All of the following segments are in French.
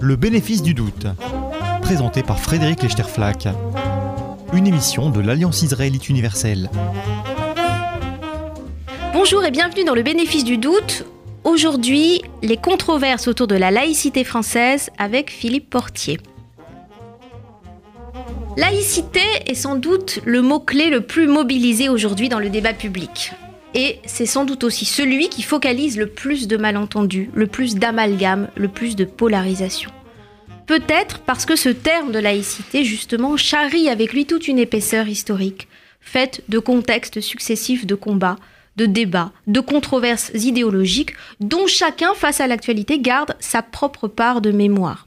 Le bénéfice du doute, présenté par Frédéric Lechterflack, une émission de l'Alliance israélite universelle. Bonjour et bienvenue dans le bénéfice du doute. Aujourd'hui, les controverses autour de la laïcité française avec Philippe Portier. Laïcité est sans doute le mot-clé le plus mobilisé aujourd'hui dans le débat public. Et c'est sans doute aussi celui qui focalise le plus de malentendus, le plus d'amalgames, le plus de polarisation. Peut-être parce que ce terme de laïcité, justement, charrie avec lui toute une épaisseur historique, faite de contextes successifs de combats, de débats, de controverses idéologiques, dont chacun, face à l'actualité, garde sa propre part de mémoire.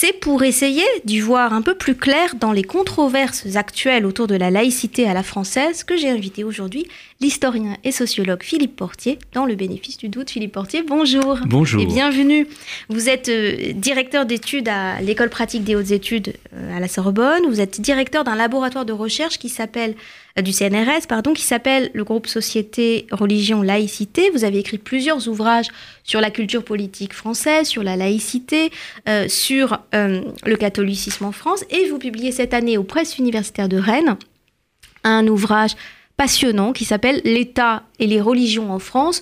C'est pour essayer d'y voir un peu plus clair dans les controverses actuelles autour de la laïcité à la française que j'ai invité aujourd'hui l'historien et sociologue Philippe Portier dans le bénéfice du doute. Philippe Portier, bonjour. Bonjour. Et bienvenue. Vous êtes euh, directeur d'études à l'école pratique des hautes études euh, à la Sorbonne. Vous êtes directeur d'un laboratoire de recherche qui s'appelle du CNRS, pardon, qui s'appelle le groupe Société, Religion, Laïcité. Vous avez écrit plusieurs ouvrages sur la culture politique française, sur la laïcité, euh, sur euh, le catholicisme en France, et vous publiez cette année aux presses universitaires de Rennes un ouvrage passionnant qui s'appelle L'État et les religions en France,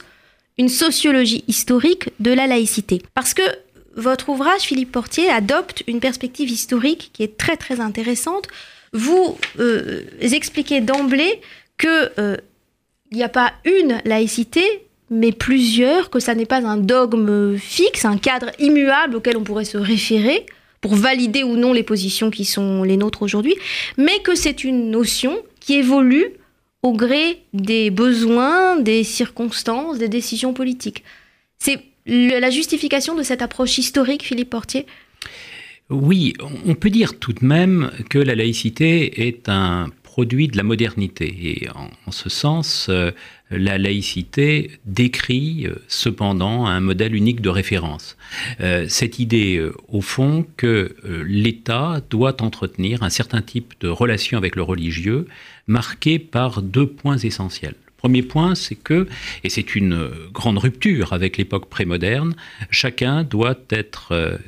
une sociologie historique de la laïcité. Parce que votre ouvrage, Philippe Portier, adopte une perspective historique qui est très très intéressante. Vous euh, expliquez d'emblée que euh, n'y a pas une laïcité, mais plusieurs, que ça n'est pas un dogme fixe, un cadre immuable auquel on pourrait se référer pour valider ou non les positions qui sont les nôtres aujourd'hui, mais que c'est une notion qui évolue au gré des besoins, des circonstances, des décisions politiques. C'est la justification de cette approche historique, Philippe Portier Oui, on peut dire tout de même que la laïcité est un produit de la modernité. Et en, ce sens, euh, la laïcité décrit euh, cependant un modèle unique de référence. Euh, cette idée, au fond, que l'État doit entretenir un certain type de relation avec le religieux, marqué par deux points essentiels. Le Premier point, c'est que, et c'est une grande rupture avec l'époque prémoderne, chacun doit être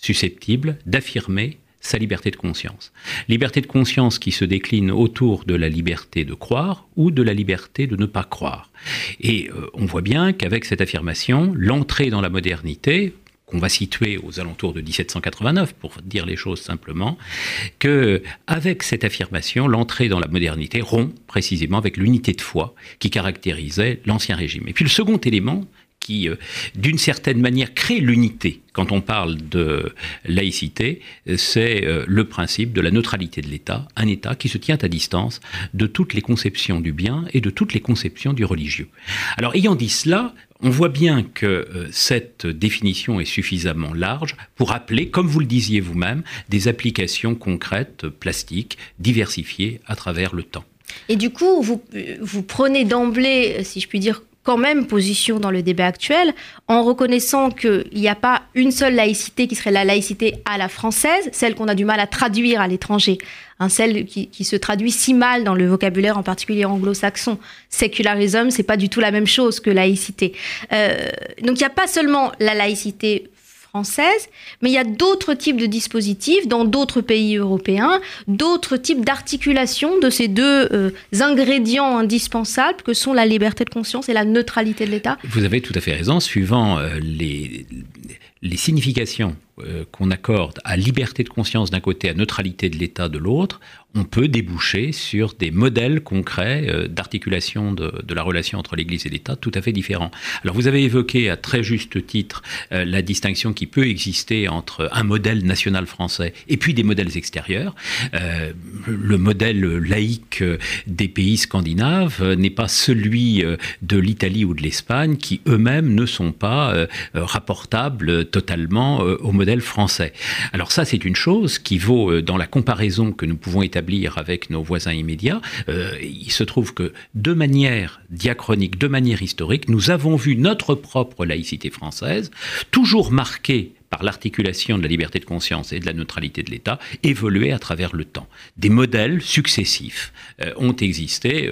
susceptible d'affirmer sa liberté de conscience. Liberté de conscience qui se décline autour de la liberté de croire ou de la liberté de ne pas croire. Et euh, on voit bien qu'avec cette affirmation, l'entrée dans la modernité, qu'on va situer aux alentours de 1789 pour dire les choses simplement, que avec cette affirmation, l'entrée dans la modernité rompt précisément avec l'unité de foi qui caractérisait l'ancien régime. Et puis le second élément qui, euh, d'une certaine manière, crée l'unité quand on parle de laïcité, euh, c'est euh, le principe de la neutralité de l'État, un État qui se tient à distance de toutes les conceptions du bien et de toutes les conceptions du religieux. Alors, ayant dit cela, on voit bien que cette définition est suffisamment large pour appeler, comme vous le disiez vous-même, des applications concrètes, plastiques, diversifiées à travers le temps. Et du coup, vous prenez d'emblée, si je puis dire, quand même position dans le débat actuel, en reconnaissant qu'il n'y a pas une seule laïcité qui serait la laïcité à la française, celle qu'on a du mal à traduire à l'étranger, hein, celle qui, qui, se traduit si mal dans le vocabulaire, en particulier anglo-saxon. Sécularisme, c'est pas du tout la même chose que laïcité. Euh, donc il n'y a pas seulement la laïcité mais il y a d'autres types de dispositifs dans d'autres pays européens, d'autres types d'articulation de ces deux euh, ingrédients indispensables que sont la liberté de conscience et la neutralité de l'État. Vous avez tout à fait raison, suivant euh, les, les significations euh, qu'on accorde à liberté de conscience d'un côté, à neutralité de l'État de l'autre, on peut déboucher sur des modèles concrets euh, d'articulation de, la relation entre l'Église et l'État tout à fait différents. Alors vous avez évoqué à très juste titre euh, la distinction qui peut exister entre un modèle national français et puis des modèles extérieurs. Le modèle laïque des pays scandinaves n'est pas celui de l'Italie ou de l'Espagne qui eux-mêmes ne sont pas rapportables totalement euh, au modèle français. Alors ça c'est une chose qui vaut euh, dans la comparaison que nous pouvons établir avec nos voisins immédiats, euh, il se trouve que de manière diachronique, de manière historique, nous avons vu notre propre laïcité française, toujours marquée par l'articulation de la liberté de conscience et de la neutralité de l'État, évoluer à travers le temps. Des modèles successifs ont existé.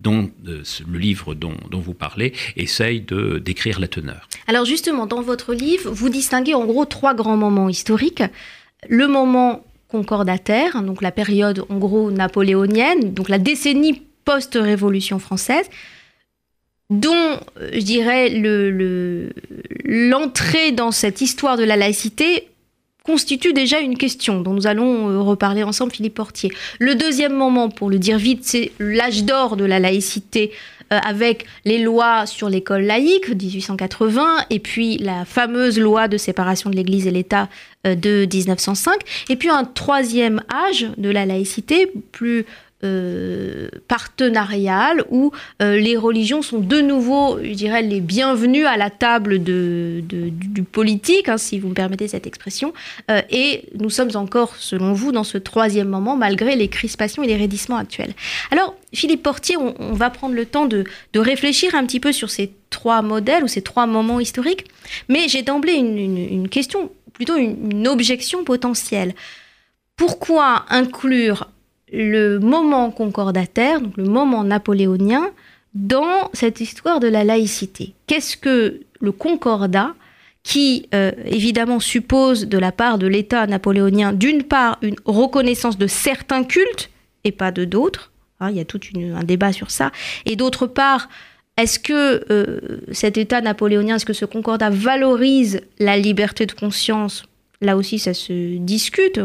Dont le livre dont, vous parlez essaye de décrire la teneur. Alors justement, dans votre livre, vous distinguez en gros trois grands moments historiques. Le moment concordataire, donc la période en gros napoléonienne, donc la décennie post-révolution française, dont, je dirais, l'entrée le, dans cette histoire de la laïcité constitue déjà une question dont nous allons euh, reparler ensemble, Philippe Portier. Le deuxième moment, pour le dire vite, c'est l'âge d'or de la laïcité euh, avec les lois sur l'école laïque 1880 et puis la fameuse loi de séparation de l'Église et l'État euh, de 1905 et puis un troisième âge de la laïcité plus euh, partenariale où euh, les religions sont de nouveau, je dirais, les bienvenues à la table du, politique, hein, si vous me permettez cette expression. Euh, et nous sommes encore, selon vous, dans ce troisième moment, malgré les crispations et les raidissements actuels. Alors, Philippe Portier, on, va prendre le temps de, réfléchir un petit peu sur ces trois modèles ou ces trois moments historiques, mais j'ai d'emblée une, question, plutôt une objection potentielle. Pourquoi inclure le moment concordataire, donc le moment napoléonien, dans cette histoire de la laïcité. Qu'est-ce que le concordat qui euh, évidemment suppose de la part de l'État napoléonien d'une part une reconnaissance de certains cultes et pas de d'autres, hein, il y a tout un débat sur ça, et d'autre part est-ce que euh, cet État napoléonien, est-ce que ce concordat valorise la liberté de conscience Là aussi, ça se discute.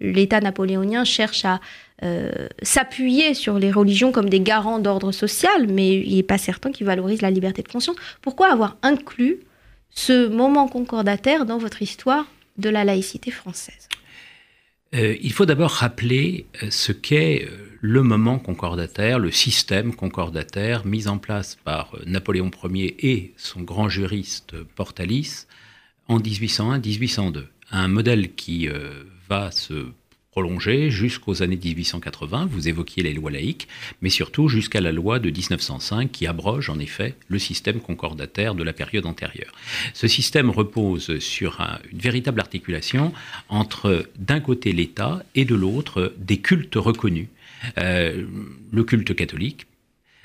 L'État napoléonien cherche à euh, s'appuyer sur les religions comme des garants d'ordre social, mais il n'est pas certain qu'ils valorisent la liberté de conscience. Pourquoi avoir inclus ce moment concordataire dans votre histoire de la laïcité française? Euh, Il faut d'abord rappeler euh, ce qu'est le moment concordataire, le système concordataire mis en place par Napoléon Ier et son grand juriste Portalis en 1801-1802. Un modèle qui va se prolongé jusqu'aux années 1880, vous évoquiez les lois laïques, mais surtout jusqu'à la loi de 1905 qui abroge en effet le système concordataire de la période antérieure. Ce système repose sur une véritable articulation entre d'un côté l'État et de l'autre des cultes reconnus. Euh, le culte catholique,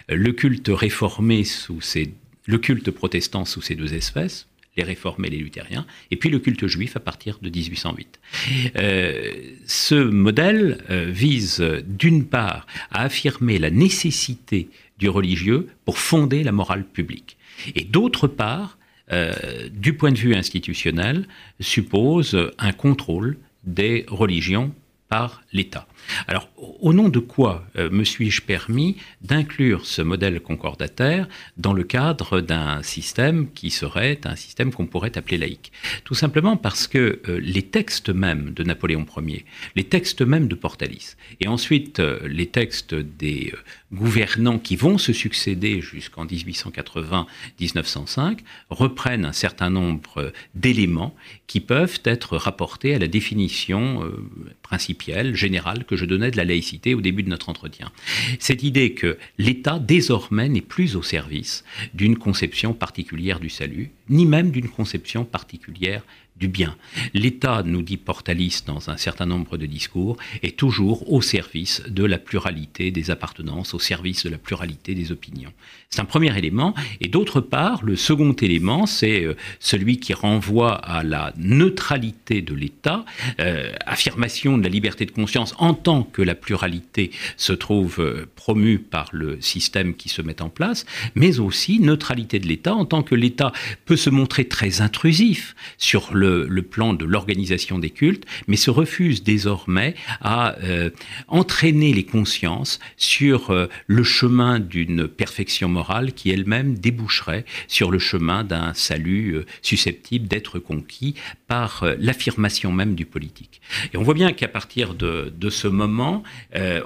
le culte réformé sous ses, sous ces deux espèces, les réformés, les luthériens, et puis le culte juif à partir de 1808. Euh, ce modèle euh, vise d'une part à affirmer la nécessité du religieux pour fonder la morale publique, et d'autre part, euh, du point de vue institutionnel, suppose un contrôle des religions par l'État. Alors, au nom de quoi euh, me suis-je permis d'inclure ce modèle concordataire dans le cadre d'un système qui serait un système qu'on pourrait appeler laïque? Tout simplement parce que euh, les textes mêmes de Napoléon Ier, les textes mêmes de Portalis, et ensuite euh, les textes des gouvernants qui vont se succéder jusqu'en 1880-1905, reprennent un certain nombre d'éléments qui peuvent être rapportés à la définition principielle, générale que je donnais de la laïcité au début de notre entretien. Cette idée que l'État désormais n'est plus au service d'une conception particulière du salut, ni même d'une conception particulière du bien. L'État, nous dit Portalis dans un certain nombre de discours, est toujours au service de la pluralité des appartenances, au service de la pluralité des opinions. C'est un premier élément. Et d'autre part, le second élément, c'est euh, celui qui renvoie à la neutralité de l'État, euh, affirmation de la liberté de conscience en tant que la pluralité se trouve euh, promue par le système qui se met en place, mais aussi neutralité de l'État en tant que l'État peut se montrer très intrusif sur le le, plan de l'organisation des cultes, mais se refuse désormais à euh, entraîner les consciences sur euh, le chemin d'une perfection morale qui elle-même déboucherait sur le chemin d'un salut euh, susceptible d'être conquis par l'affirmation même du politique. Et on voit bien qu'à partir de, de, ce moment,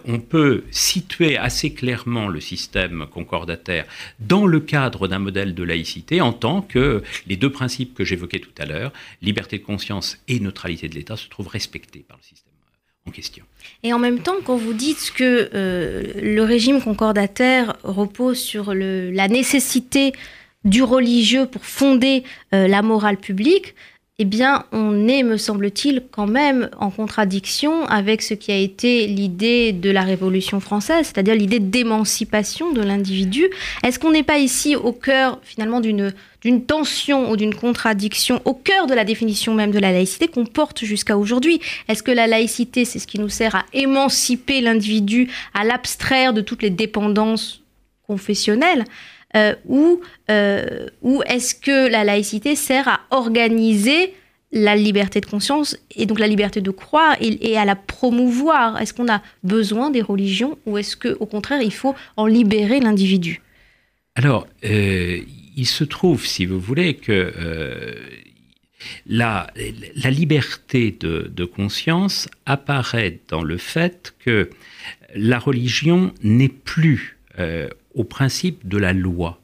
on peut situer assez clairement le système concordataire dans le cadre d'un modèle de laïcité en tant que les deux principes que j'évoquais tout à l'heure, liberté de conscience et neutralité de l'État se trouvent respectés par le système euh, en question. Et en même temps, quand vous dites que euh, le régime concordataire repose sur la nécessité du religieux pour fonder euh, la morale publique, eh bien, on est, me semble-t-il, quand même en contradiction avec ce qui a été l'idée de la Révolution française, c'est-à-dire l'idée d'émancipation de l'individu. Est-ce qu'on n'est pas ici au cœur, finalement, d'une tension ou d'une contradiction au cœur de la définition même de la laïcité qu'on porte jusqu'à aujourd'hui? Est-ce que la laïcité, c'est ce qui nous sert à émanciper l'individu, à l'abstraire de toutes les dépendances confessionnelles? Euh, ou, euh, ou est-ce que la laïcité sert à organiser la liberté de conscience et donc la liberté de croire et, à la promouvoir? Est-ce qu'on a besoin des religions ou est-ce qu'au contraire il faut en libérer l'individu? Alors, euh, il se trouve, si vous voulez, que la, la, liberté de, conscience apparaît dans le fait que la religion n'est plus au principe de la loi.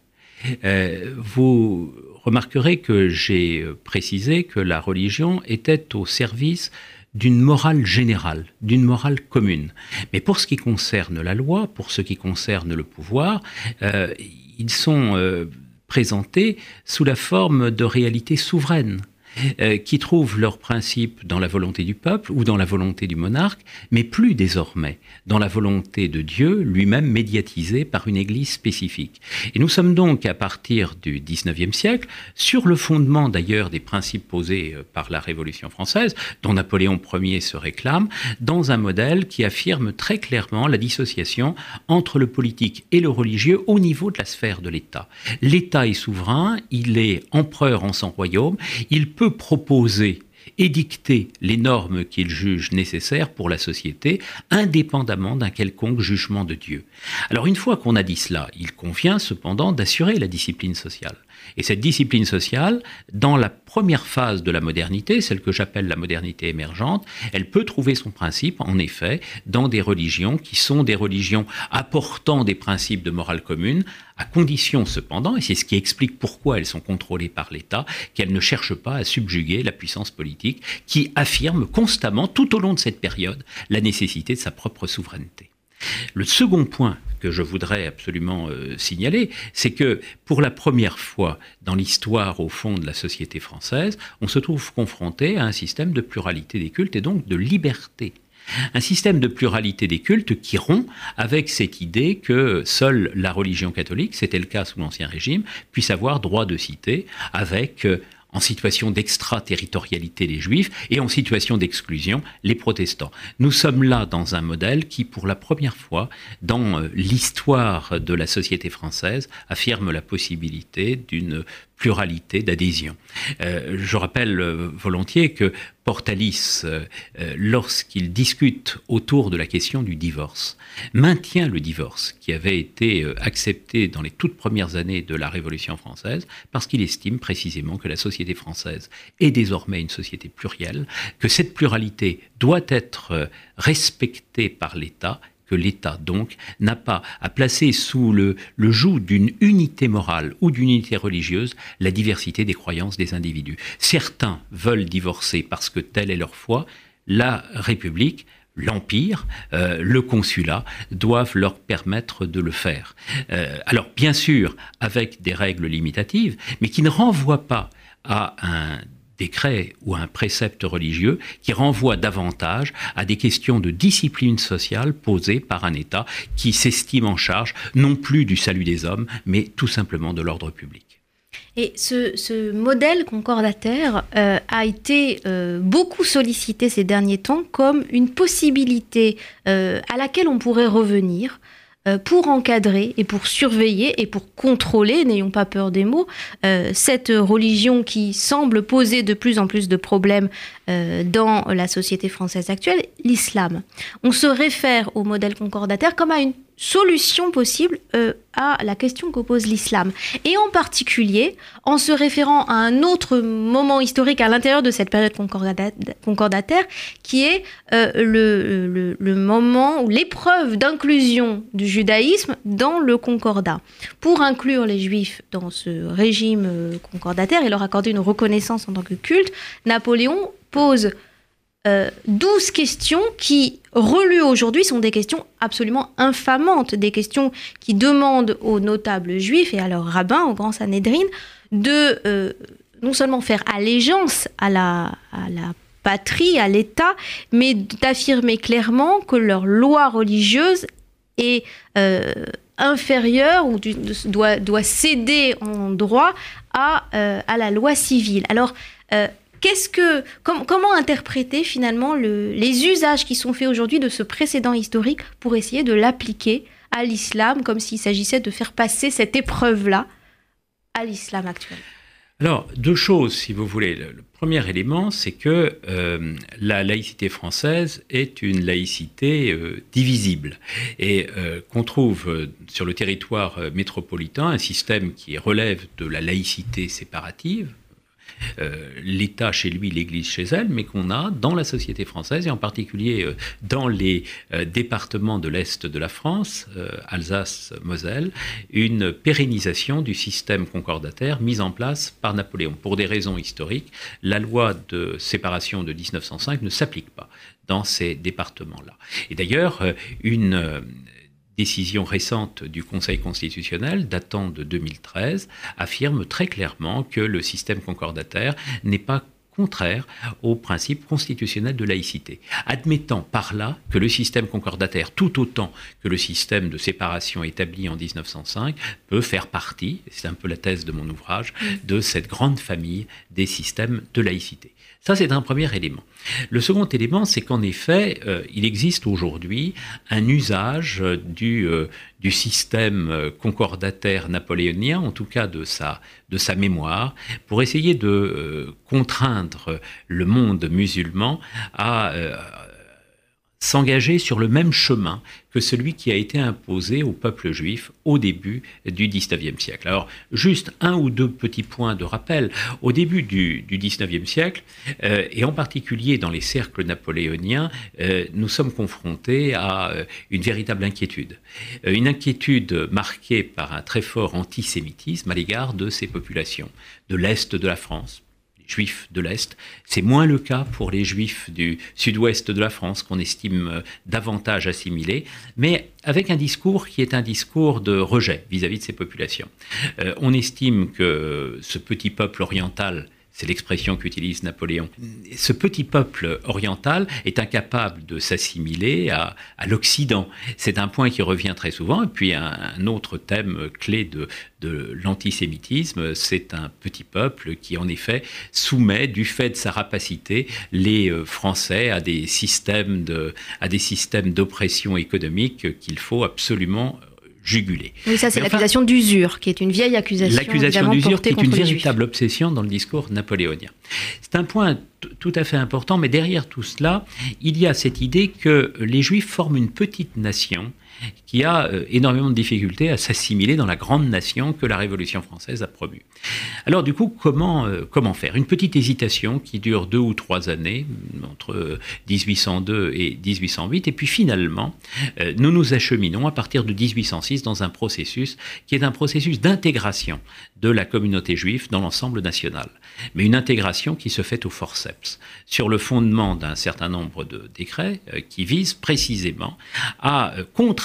Euh, vous remarquerez que j'ai précisé que la religion était au service d'une morale générale, d'une morale commune. Mais pour ce qui concerne la loi, pour ce qui concerne le pouvoir, euh, ils sont euh, présentés sous la forme de réalités souveraines. Euh, qui trouvent leur principe dans la volonté du peuple ou dans la volonté du monarque, mais plus désormais dans la volonté de Dieu lui-même médiatisée par une Église spécifique. Et nous sommes donc à partir du XIXe siècle, sur le fondement d'ailleurs des principes posés euh, par la Révolution française, dont Napoléon Ier se réclame, dans un modèle qui affirme très clairement la dissociation entre le politique et le religieux au niveau de la sphère de l'État. L'État est souverain, il est empereur en son royaume, il peut proposer édicter les normes qu'il juge nécessaires pour la société, indépendamment d'un quelconque jugement de Dieu. Alors une fois qu'on a dit cela, il convient cependant d'assurer la discipline sociale. Et cette discipline sociale, dans la première phase de la modernité, celle que j'appelle la modernité émergente, elle peut trouver son principe, en effet, dans des religions qui sont des religions apportant des principes de morale commune, à condition cependant, et c'est ce qui explique pourquoi elles sont contrôlées par l'État, qu'elles ne cherchent pas à subjuguer la puissance politique qui affirme constamment, tout au long de cette période, la nécessité de sa propre souveraineté. Le second point que je voudrais absolument euh, signaler, c'est que pour la première fois dans l'histoire, au fond, de la société française, on se trouve confronté à un système de pluralité des cultes et donc de liberté. Un système de pluralité des cultes qui rompt avec cette idée que seule la religion catholique, c'était le cas sous l'Ancien Régime, puisse avoir droit de citer avec euh, en situation d'extraterritorialité les juifs et en situation d'exclusion les protestants. Nous sommes là dans un modèle qui, pour la première fois dans euh, l'histoire de la société française, affirme la possibilité d'une pluralité d'adhésion. Euh, je rappelle euh, volontiers que Portalis, euh, lorsqu'il discute autour de la question du divorce, maintient le divorce qui avait été accepté dans les toutes premières années de la Révolution française, parce qu'il estime précisément que la société française est désormais une société plurielle, que cette pluralité doit être respectée par l'État que l'État, donc, n'a pas à placer sous le, joug d'une unité morale ou d'une unité religieuse la diversité des croyances des individus. Certains veulent divorcer parce que telle est leur foi. La République l'Empire, euh, le consulat doivent leur permettre de le faire. Euh, alors bien sûr, avec des règles limitatives, mais qui ne renvoient pas à un décret ou un précepte religieux qui renvoie davantage à des questions de discipline sociale posées par un État qui s'estime en charge non plus du salut des hommes, mais tout simplement de l'ordre public. Et ce, modèle concordataire euh, a été euh, beaucoup sollicité ces derniers temps comme une possibilité euh, à laquelle on pourrait revenir pour encadrer et pour surveiller et pour contrôler, n'ayons pas peur des mots, euh, cette religion qui semble poser de plus en plus de problèmes euh, dans la société française actuelle, l'islam. On se réfère au modèle concordataire comme à une solution possible euh, à la question qu'oppose l'islam. Et en particulier, en se référant à un autre moment historique à l'intérieur de cette période concordataire, qui est euh, le, moment ou l'épreuve d'inclusion du judaïsme dans le concordat. Pour inclure les juifs dans ce régime euh, concordataire et leur accorder une reconnaissance en tant que culte, Napoléon pose 12 questions qui relues aujourd'hui sont des questions absolument infamantes, des questions qui demandent aux notables juifs et à leurs rabbins, aux grands Sanhédrines, de, euh, non seulement faire allégeance à la, patrie, à l'État, mais d'affirmer clairement que leur loi religieuse est euh, inférieure ou doit, doit, céder en droit à, euh, à la loi civile. Alors, euh, qu'est-ce que, comment interpréter finalement le, les usages qui sont faits aujourd'hui de ce précédent historique pour essayer de l'appliquer à l'islam, comme s'il s'agissait de faire passer cette épreuve-là à l'islam actuel? Alors, deux choses, si vous voulez. Le, premier élément, c'est que euh, la laïcité française est une laïcité euh, divisible et euh, qu'on trouve sur le territoire métropolitain un système qui relève de la laïcité séparative, euh, l'État chez lui, l'Église chez elle, mais qu'on a dans la société française et en particulier euh, dans les euh, départements de l'Est de la France, Alsace, Moselle, une pérennisation du système concordataire mis en place par Napoléon. Pour des raisons historiques, la loi de séparation de 1905 ne s'applique pas dans ces départements-là. Et d'ailleurs, une décision récente du Conseil constitutionnel datant de 2013 affirme très clairement que le système concordataire n'est pas contraire au principe constitutionnel de laïcité, admettant par là que le système concordataire, tout autant que le système de séparation établi en 1905, peut faire partie, c'est un peu la thèse de mon ouvrage, de cette grande famille des systèmes de laïcité. Ça, c'est un premier élément. Le second élément, c'est qu'en effet, euh, il existe aujourd'hui un usage du, euh, du système euh, concordataire napoléonien, en tout cas de sa, de sa mémoire, pour essayer de contraindre le monde musulman à s'engager sur le même chemin que celui qui a été imposé au peuple juif au début du XIXe siècle. Alors, juste un ou deux petits points de rappel. Au début du, XIXe siècle, euh, et en particulier dans les cercles napoléoniens, euh, nous sommes confrontés à euh, une véritable inquiétude. une inquiétude marquée par un très fort antisémitisme à l'égard de ces populations de l'Est de la France, juifs de l'Est. C'est moins le cas pour les juifs du sud-ouest de la France, qu'on estime euh, davantage assimilés, mais avec un discours qui est un discours de rejet vis-à-vis de ces populations. Euh, on estime que ce petit peuple oriental c'est l'expression qu'utilise Napoléon. Ce petit peuple oriental est incapable de s'assimiler à, l'Occident. C'est un point qui revient très souvent. Et puis un, autre thème clé de, l'antisémitisme, c'est un petit peuple qui en effet soumet, du fait de sa rapacité, les euh, Français à des systèmes de, à des systèmes d'oppression économique qu'il faut absolument Oui, ça c'est l'accusation d'usure, qui est une vieille accusation. L'accusation d'usure qui est une véritable obsession dans le discours napoléonien. C'est un point tout à fait important, mais derrière tout cela, il y a cette idée que les Juifs forment une petite nation qui a euh, énormément de difficultés à s'assimiler dans la grande nation que la Révolution française a promue. Alors du coup, comment, euh, faire? Une petite hésitation qui dure deux ou trois années, entre 1802 et 1808, et puis finalement, euh, nous nous acheminons à partir de 1806 dans un processus qui est un processus d'intégration de la communauté juive dans l'ensemble national, mais une intégration qui se fait au forceps, sur le fondement d'un certain nombre de décrets qui visent précisément à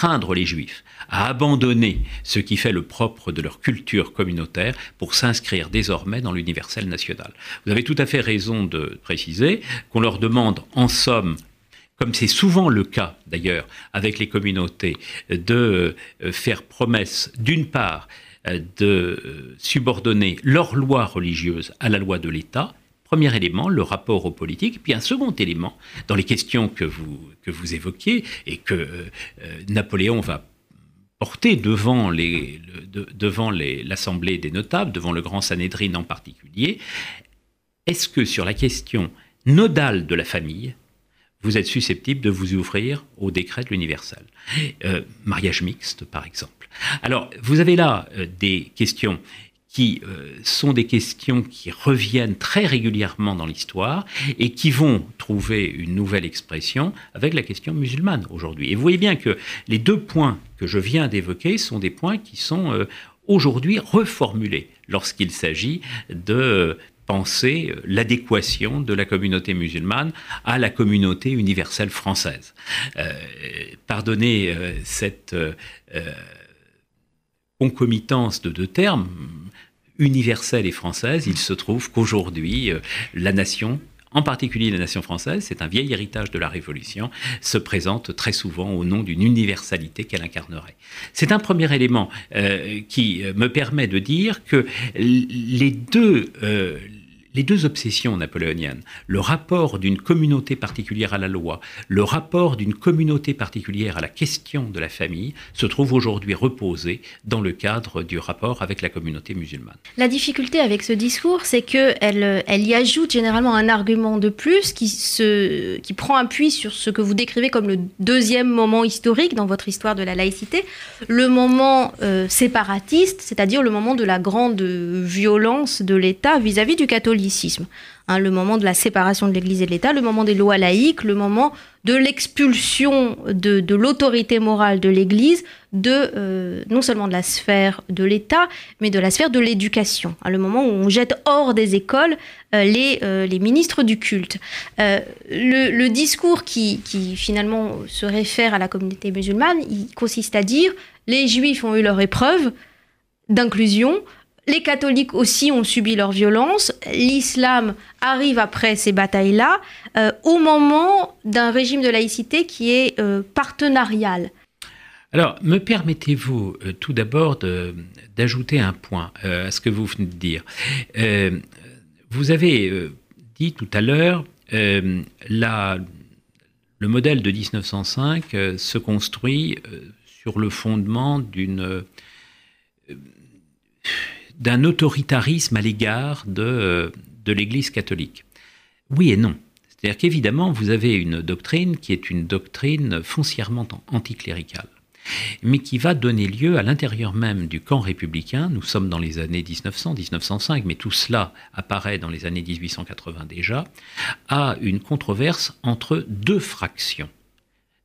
contraindre les juifs à abandonner ce qui fait le propre de leur culture communautaire pour s'inscrire désormais dans l'universel national. Vous avez tout à fait raison de préciser qu'on leur demande en somme comme c'est souvent le cas d'ailleurs avec les communautés, de euh, faire promesse d'une part euh, de euh, subordonner leur loi religieuse à la loi de l'État, Premier élément, le rapport aux politiques. Puis un second élément, dans les questions que vous, que vous évoquiez et que Napoléon va porté devant les, devant l'Assemblée des notables, devant le grand Sanhédrin en particulier, est-ce que sur la question nodale de la famille, vous êtes susceptible de vous ouvrir au décret de l'universel euh, Mariage mixte, par exemple. Alors, vous avez là euh, des questions qui euh, sont des questions qui reviennent très régulièrement dans l'histoire et qui vont trouver une nouvelle expression avec la question musulmane aujourd'hui. Et vous voyez bien que les deux points que je viens d'évoquer sont des points qui sont euh, aujourd'hui reformulés lorsqu'il s'agit de penser l'adéquation de la communauté musulmane à la communauté universelle française. Euh, pardonnez cette concomitance de deux termes, universelle et française, il se trouve qu'aujourd'hui, la nation en particulier la nation française, c'est un vieil héritage de la Révolution, se présente très souvent au nom d'une universalité qu'elle incarnerait. C'est un premier élément euh, qui me permet de dire que les deux, euh, les deux obsessions napoléoniennes, le rapport d'une communauté particulière à la loi, le rapport d'une communauté particulière à la question de la famille, se trouvent aujourd'hui reposés dans le cadre du rapport avec la communauté musulmane. La difficulté avec ce discours, c'est qu'elle elle y ajoute généralement un argument de plus qui, se, qui prend appui sur ce que vous décrivez comme le deuxième moment historique dans votre histoire de la laïcité, le moment euh, séparatiste, c'est-à-dire le moment de la grande violence de l'État vis-à-vis du catholicisme Hein, le moment de la séparation de l'Église et de l'État, le moment des lois laïques, le moment de l'expulsion de, l'autorité morale de l'Église, de euh, non seulement de la sphère de l'État, mais de la sphère de l'éducation. Hein, le moment où on jette hors des écoles euh, les, euh, les, ministres du culte. Le, discours qui, qui, finalement se réfère à la communauté musulmane, il consiste à dire les Juifs ont eu leur épreuve d'inclusion, les catholiques aussi ont subi leur violence. L'islam arrive après ces batailles-là, euh, au moment d'un régime de laïcité qui est euh, partenarial. Alors, me permettez-vous euh, tout d'abord d'ajouter un point à ce que vous venez de dire. vous avez dit tout à l'heure, le modèle de 1905 se construit sur le fondement d'une d'un autoritarisme à l'égard de, euh, de l'Église catholique. Oui et non. C'est-à-dire qu'évidemment, vous avez une doctrine qui est une doctrine foncièrement anticléricale, mais qui va donner lieu à l'intérieur même du camp républicain. Nous sommes dans les années 1900, 1905, mais tout cela apparaît dans les années 1880 déjà, à une controverse entre deux fractions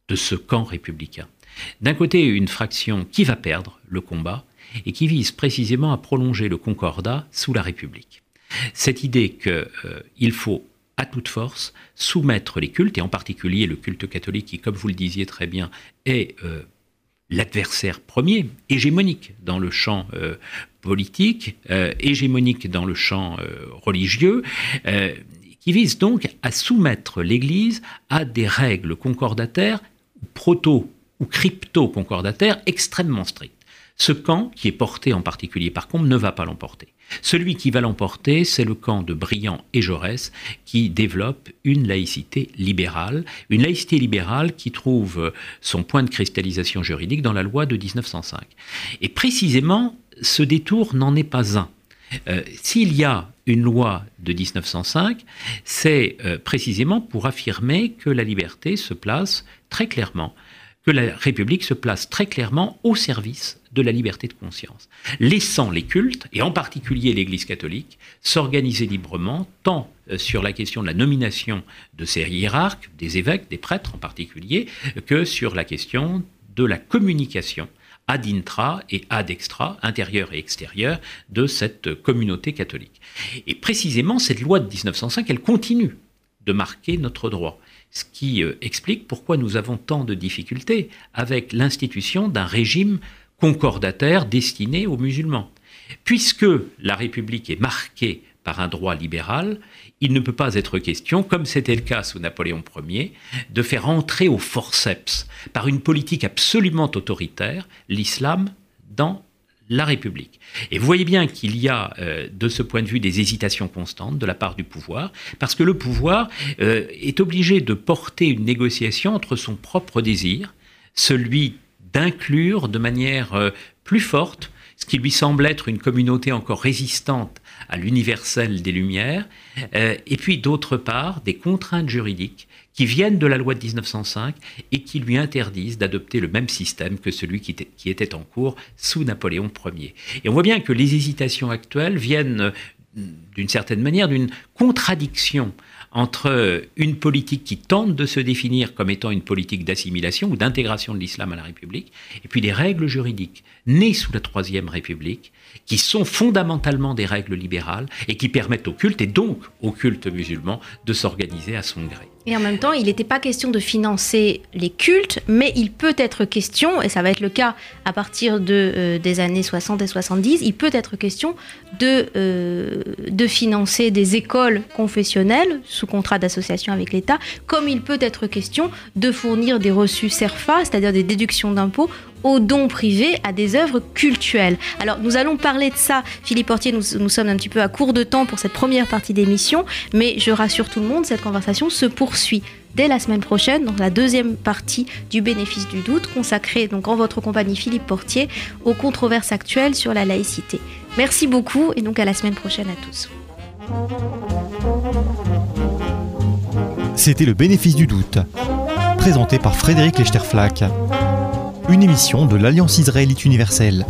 de ce camp républicain. D'un côté, une fraction qui va perdre le combat, et qui vise précisément à prolonger le concordat sous la République. Cette idée qu'il euh, faut à toute force soumettre les cultes, et en particulier le culte catholique qui, comme vous le disiez très bien, est euh, l'adversaire premier, hégémonique dans le champ euh, politique, hégémonique dans le champ religieux, qui vise donc à soumettre l'Église à des règles concordataires, proto ou crypto-concordataires extrêmement strictes. Ce camp, qui est porté en particulier par Combe, ne va pas l'emporter. Celui qui va l'emporter, c'est le camp de Briand et Jaurès, qui développe une laïcité libérale, une laïcité libérale qui trouve son point de cristallisation juridique dans la loi de 1905. Et précisément, ce détour n'en est pas un. Euh, s'il y a une loi de 1905, c'est euh, précisément pour affirmer que la liberté se place très clairement que la République se place très clairement au service de la liberté de conscience, laissant les cultes, et en particulier l'Église catholique, s'organiser librement, tant euh, sur la question de la nomination de ses hiérarques, des évêques, des prêtres en particulier, que sur la question de la communication ad intra et ad extra, intérieur et extérieur, de cette communauté catholique. Et précisément, cette loi de 1905, elle continue de marquer notre droit ce qui euh, explique pourquoi nous avons tant de difficultés avec l'institution d'un régime concordataire destiné aux musulmans. Puisque la République est marquée par un droit libéral, il ne peut pas être question, comme c'était le cas sous Napoléon Ier, de faire entrer au forceps, par une politique absolument autoritaire, l'islam dans la République. Et vous voyez bien qu'il y a, euh, de ce point de vue, des hésitations constantes de la part du pouvoir, parce que le pouvoir euh, est obligé de porter une négociation entre son propre désir, celui d'inclure de manière euh, plus forte ce qui lui semble être une communauté encore résistante à l'universel des Lumières, et puis d'autre part des contraintes juridiques qui viennent de la loi de 1905 et qui lui interdisent d'adopter le même système que celui qui était, en cours sous Napoléon Ier. Et on voit bien que les hésitations actuelles viennent euh, d'une certaine manière d'une contradiction entre une politique qui tente de se définir comme étant une politique d'assimilation ou d'intégration de l'islam à la République, et puis des règles juridiques nées sous la Troisième République, qui sont fondamentalement des règles libérales et qui permettent au culte, et donc au culte musulman, de s'organiser à son gré. Et en même temps, il n'était pas question de financer les cultes, mais il peut être question, et ça va être le cas à partir de, euh, des années 60 et 70, il peut être question de, euh, de financer des écoles confessionnelles sous contrat d'association avec l'État, comme il peut être question de fournir des reçus CERFA, c'est-à-dire des déductions d'impôts aux dons privés à des œuvres cultuelles. Alors nous allons parler de ça, Philippe Portier, nous, nous sommes un petit peu à court de temps pour cette première partie d'émission, mais je rassure tout le monde, cette conversation se poursuit dès la semaine prochaine, dans la deuxième partie du bénéfice du doute, consacrée donc en votre compagnie Philippe Portier aux controverses actuelles sur la laïcité. Merci beaucoup et donc à la semaine prochaine à tous. C'était le bénéfice du doute, présenté par Frédéric Lechterflack une émission de l'Alliance israélite universelle.